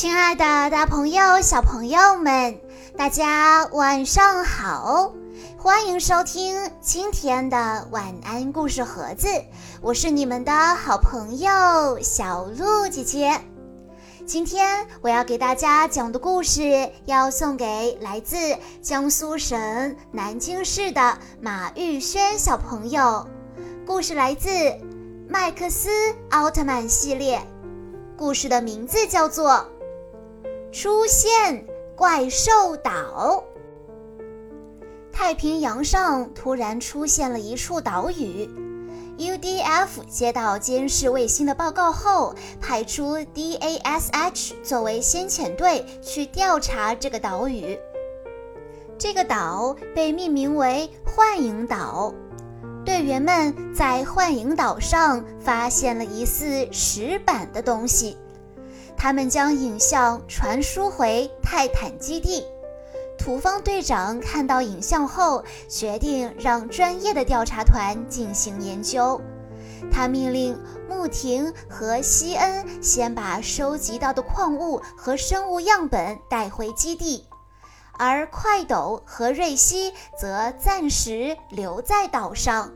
亲爱的大朋友、小朋友们，大家晚上好！欢迎收听今天的晚安故事盒子，我是你们的好朋友小鹿姐姐。今天我要给大家讲的故事，要送给来自江苏省南京市的马玉轩小朋友。故事来自《麦克斯奥特曼》系列，故事的名字叫做。出现怪兽岛。太平洋上突然出现了一处岛屿，UDF 接到监视卫星的报告后，派出 DASH 作为先遣队去调查这个岛屿。这个岛被命名为幻影岛。队员们在幻影岛上发现了疑似石板的东西。他们将影像传输回泰坦基地。土方队长看到影像后，决定让专业的调查团进行研究。他命令穆婷和西恩先把收集到的矿物和生物样本带回基地，而快斗和瑞希则暂时留在岛上。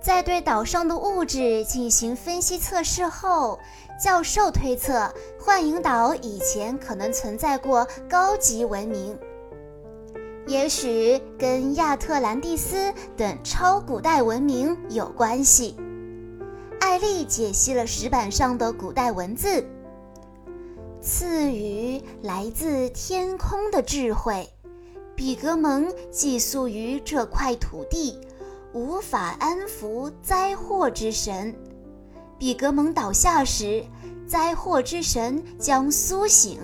在对岛上的物质进行分析测试后，教授推测幻影岛以前可能存在过高级文明，也许跟亚特兰蒂斯等超古代文明有关系。艾丽解析了石板上的古代文字：“赐予来自天空的智慧，比格蒙寄宿于这块土地。”无法安抚灾祸之神，比格蒙倒下时，灾祸之神将苏醒，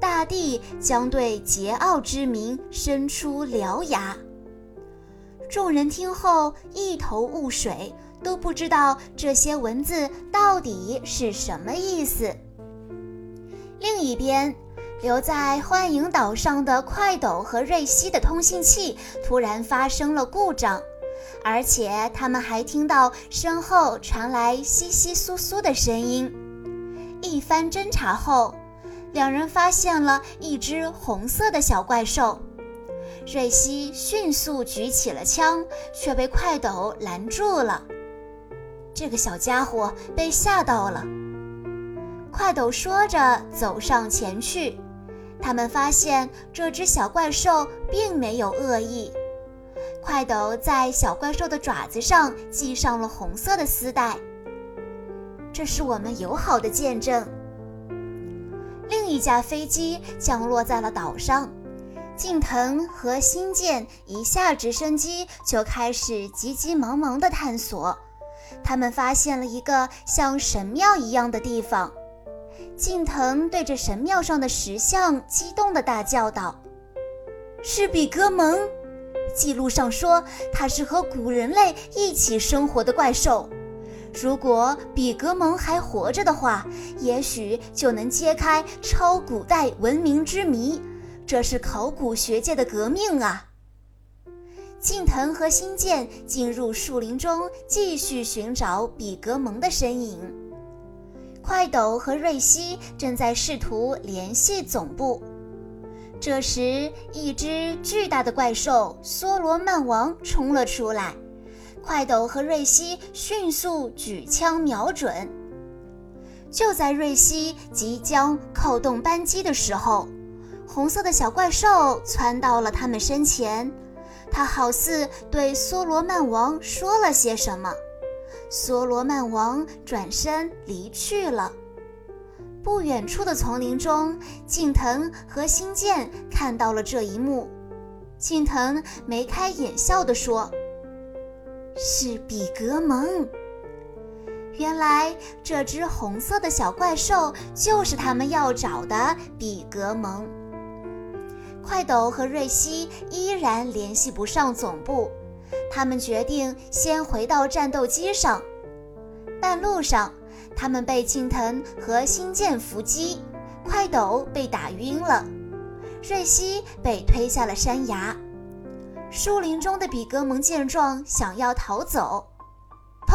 大地将对桀骜之民伸出獠牙。众人听后一头雾水，都不知道这些文字到底是什么意思。另一边，留在幻影岛上的快斗和瑞希的通信器突然发生了故障。而且他们还听到身后传来窸窸窣窣的声音。一番侦查后，两人发现了一只红色的小怪兽。瑞希迅速举起了枪，却被快斗拦住了。这个小家伙被吓到了。快斗说着走上前去，他们发现这只小怪兽并没有恶意。快斗在小怪兽的爪子上系上了红色的丝带，这是我们友好的见证。另一架飞机降落在了岛上，近藤和新建一下直升机就开始急急忙忙地探索。他们发现了一个像神庙一样的地方，近藤对着神庙上的石像激动地大叫道：“是比格蒙！”记录上说，它是和古人类一起生活的怪兽。如果比格蒙还活着的话，也许就能揭开超古代文明之谜。这是考古学界的革命啊！近藤和新建进入树林中，继续寻找比格蒙的身影。快斗和瑞希正在试图联系总部。这时，一只巨大的怪兽梭罗曼王冲了出来。快斗和瑞希迅速举枪瞄准。就在瑞希即将扣动扳机的时候，红色的小怪兽窜到了他们身前。它好似对梭罗曼王说了些什么。梭罗曼王转身离去了。不远处的丛林中，近藤和新建看到了这一幕。近藤眉开眼笑地说：“是比格蒙。原来这只红色的小怪兽就是他们要找的比格蒙。”快斗和瑞希依然联系不上总部，他们决定先回到战斗机上。半路上。他们被近藤和新建伏击，快斗被打晕了，瑞希被推下了山崖。树林中的比格蒙见状，想要逃走，砰！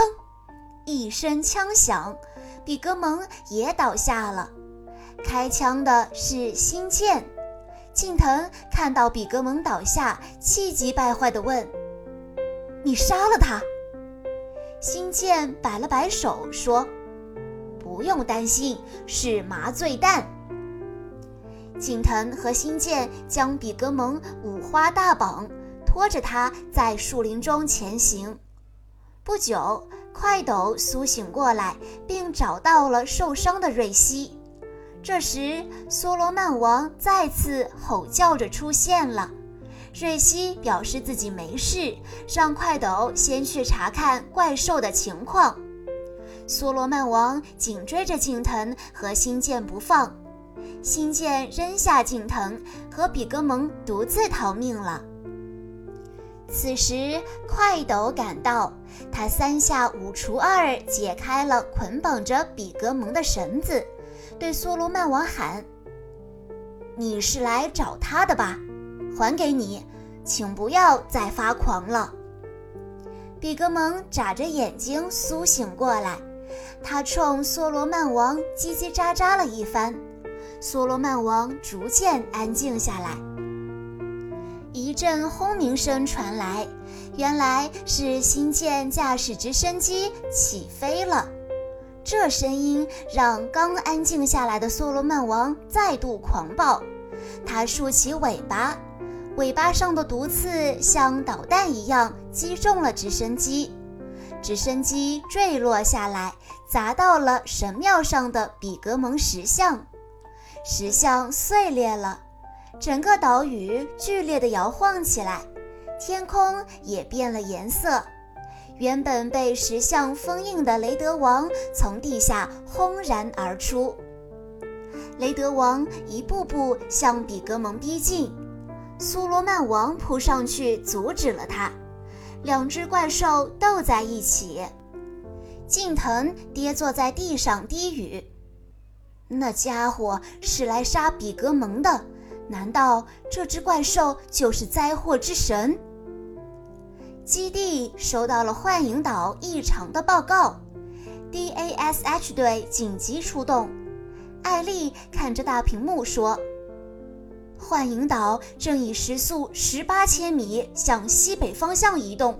一声枪响，比格蒙也倒下了。开枪的是星舰。近藤看到比格蒙倒下，气急败坏地问：“你杀了他？”星舰摆了摆手说：“不用担心，是麻醉弹。”景腾和星舰将比格蒙五花大绑，拖着他在树林中前行。不久，快斗苏醒过来，并找到了受伤的瑞希。这时，梭罗曼王再次吼叫着出现了。瑞希表示自己没事，让快斗先去查看怪兽的情况。梭罗曼王紧追着近藤和星舰不放，星舰扔下近藤，和比格蒙独自逃命了。此时，快斗赶到，他三下五除二解开了捆绑着比格蒙的绳子。对梭罗曼王喊：“你是来找他的吧？还给你，请不要再发狂了。”比格蒙眨着眼睛苏醒过来，他冲梭罗曼王叽叽喳喳了一番，梭罗曼王逐渐安静下来。一阵轰鸣声传来，原来是新舰驾驶直升机起飞了。这声音让刚安静下来的梭罗曼王再度狂暴，他竖起尾巴，尾巴上的毒刺像导弹一样击中了直升机，直升机坠落下来，砸到了神庙上的比格蒙石像，石像碎裂了，整个岛屿剧烈地摇晃起来，天空也变了颜色。原本被石像封印的雷德王从地下轰然而出，雷德王一步步向比格蒙逼近，苏罗曼王扑上去阻止了他，两只怪兽斗在一起。近藤跌坐在地上低语：“那家伙是来杀比格蒙的，难道这只怪兽就是灾祸之神？”基地收到了幻影岛异常的报告，DASH 队紧急出动。艾丽看着大屏幕说：“幻影岛正以时速十八千米向西北方向移动。”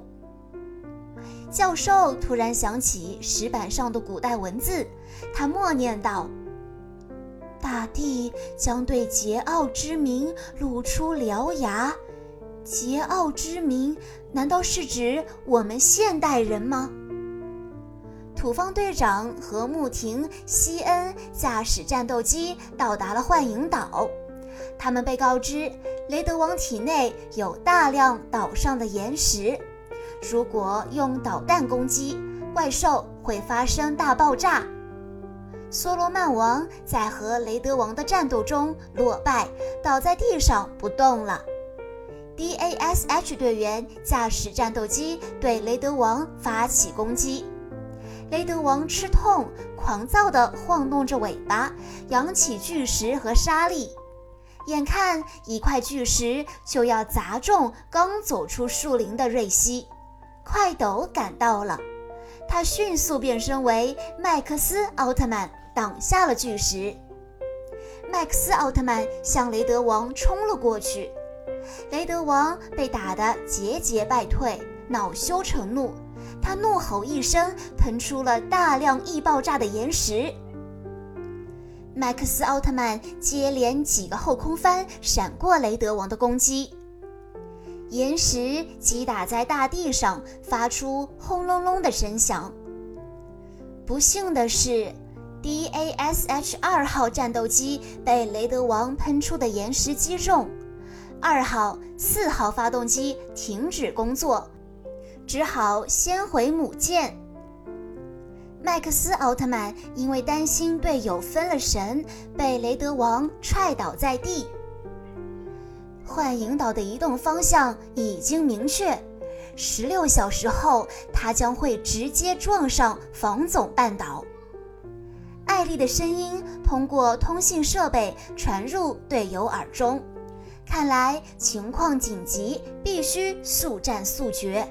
教授突然想起石板上的古代文字，他默念道：“大地将对桀骜之民露出獠牙。”桀骜之民，难道是指我们现代人吗？土方队长和穆廷西恩驾驶战斗机到达了幻影岛，他们被告知雷德王体内有大量岛上的岩石，如果用导弹攻击，怪兽会发生大爆炸。梭罗曼王在和雷德王的战斗中落败，倒在地上不动了。DASH 队员驾驶战斗机对雷德王发起攻击，雷德王吃痛，狂躁地晃动着尾巴，扬起巨石和沙粒，眼看一块巨石就要砸中刚走出树林的瑞希。快斗赶到了，他迅速变身为麦克斯奥特曼，挡下了巨石。麦克斯奥特曼向雷德王冲了过去。雷德王被打得节节败退，恼羞成怒，他怒吼一声，喷出了大量易爆炸的岩石。麦克斯奥特曼接连几个后空翻，闪过雷德王的攻击，岩石击打在大地上，发出轰隆隆的声响。不幸的是，DASH 二号战斗机被雷德王喷出的岩石击中。二号、四号发动机停止工作，只好先回母舰。麦克斯奥特曼因为担心队友分了神，被雷德王踹倒在地。幻影岛的移动方向已经明确，十六小时后，它将会直接撞上防总半岛。艾丽的声音通过通信设备传入队友耳中。看来情况紧急，必须速战速决。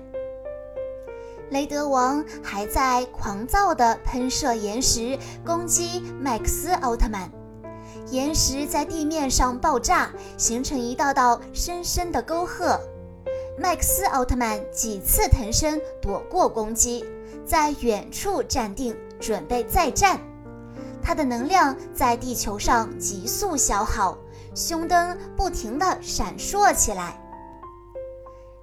雷德王还在狂躁地喷射岩石攻击麦克斯奥特曼，岩石在地面上爆炸，形成一道道深深的沟壑。麦克斯奥特曼几次腾身躲过攻击，在远处站定，准备再战。他的能量在地球上急速消耗，胸灯不停地闪烁起来。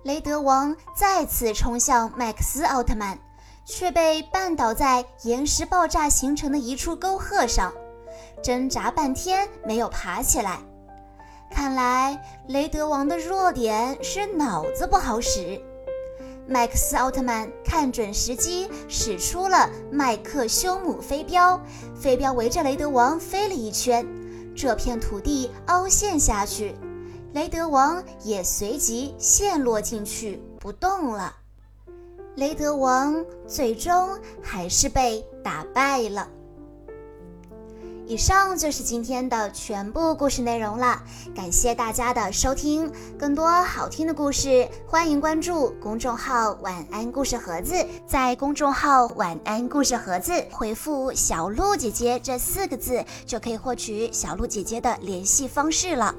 雷德王再次冲向麦克斯奥特曼，却被绊倒在岩石爆炸形成的一处沟壑上，挣扎半天没有爬起来。看来雷德王的弱点是脑子不好使。麦克斯奥特曼看准时机，使出了麦克修姆飞镖，飞镖围着雷德王飞了一圈，这片土地凹陷下去，雷德王也随即陷落进去不动了。雷德王最终还是被打败了。以上就是今天的全部故事内容了，感谢大家的收听。更多好听的故事，欢迎关注公众号“晚安故事盒子”。在公众号“晚安故事盒子”回复“小鹿姐姐”这四个字，就可以获取小鹿姐姐的联系方式了。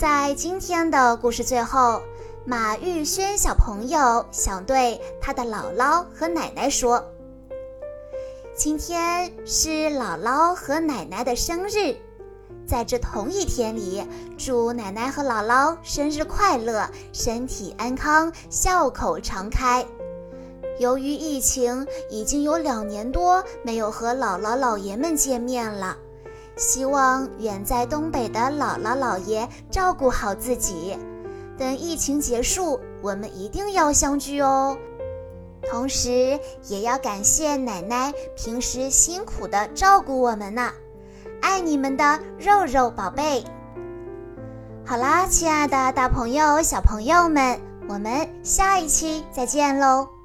在今天的故事最后，马玉轩小朋友想对他的姥姥和奶奶说。今天是姥姥和奶奶的生日，在这同一天里，祝奶奶和姥姥生日快乐，身体安康，笑口常开。由于疫情，已经有两年多没有和姥姥姥爷们见面了，希望远在东北的姥姥姥爷照顾好自己。等疫情结束，我们一定要相聚哦。同时，也要感谢奶奶平时辛苦的照顾我们呢，爱你们的肉肉宝贝。好啦，亲爱的大朋友、小朋友们，我们下一期再见喽。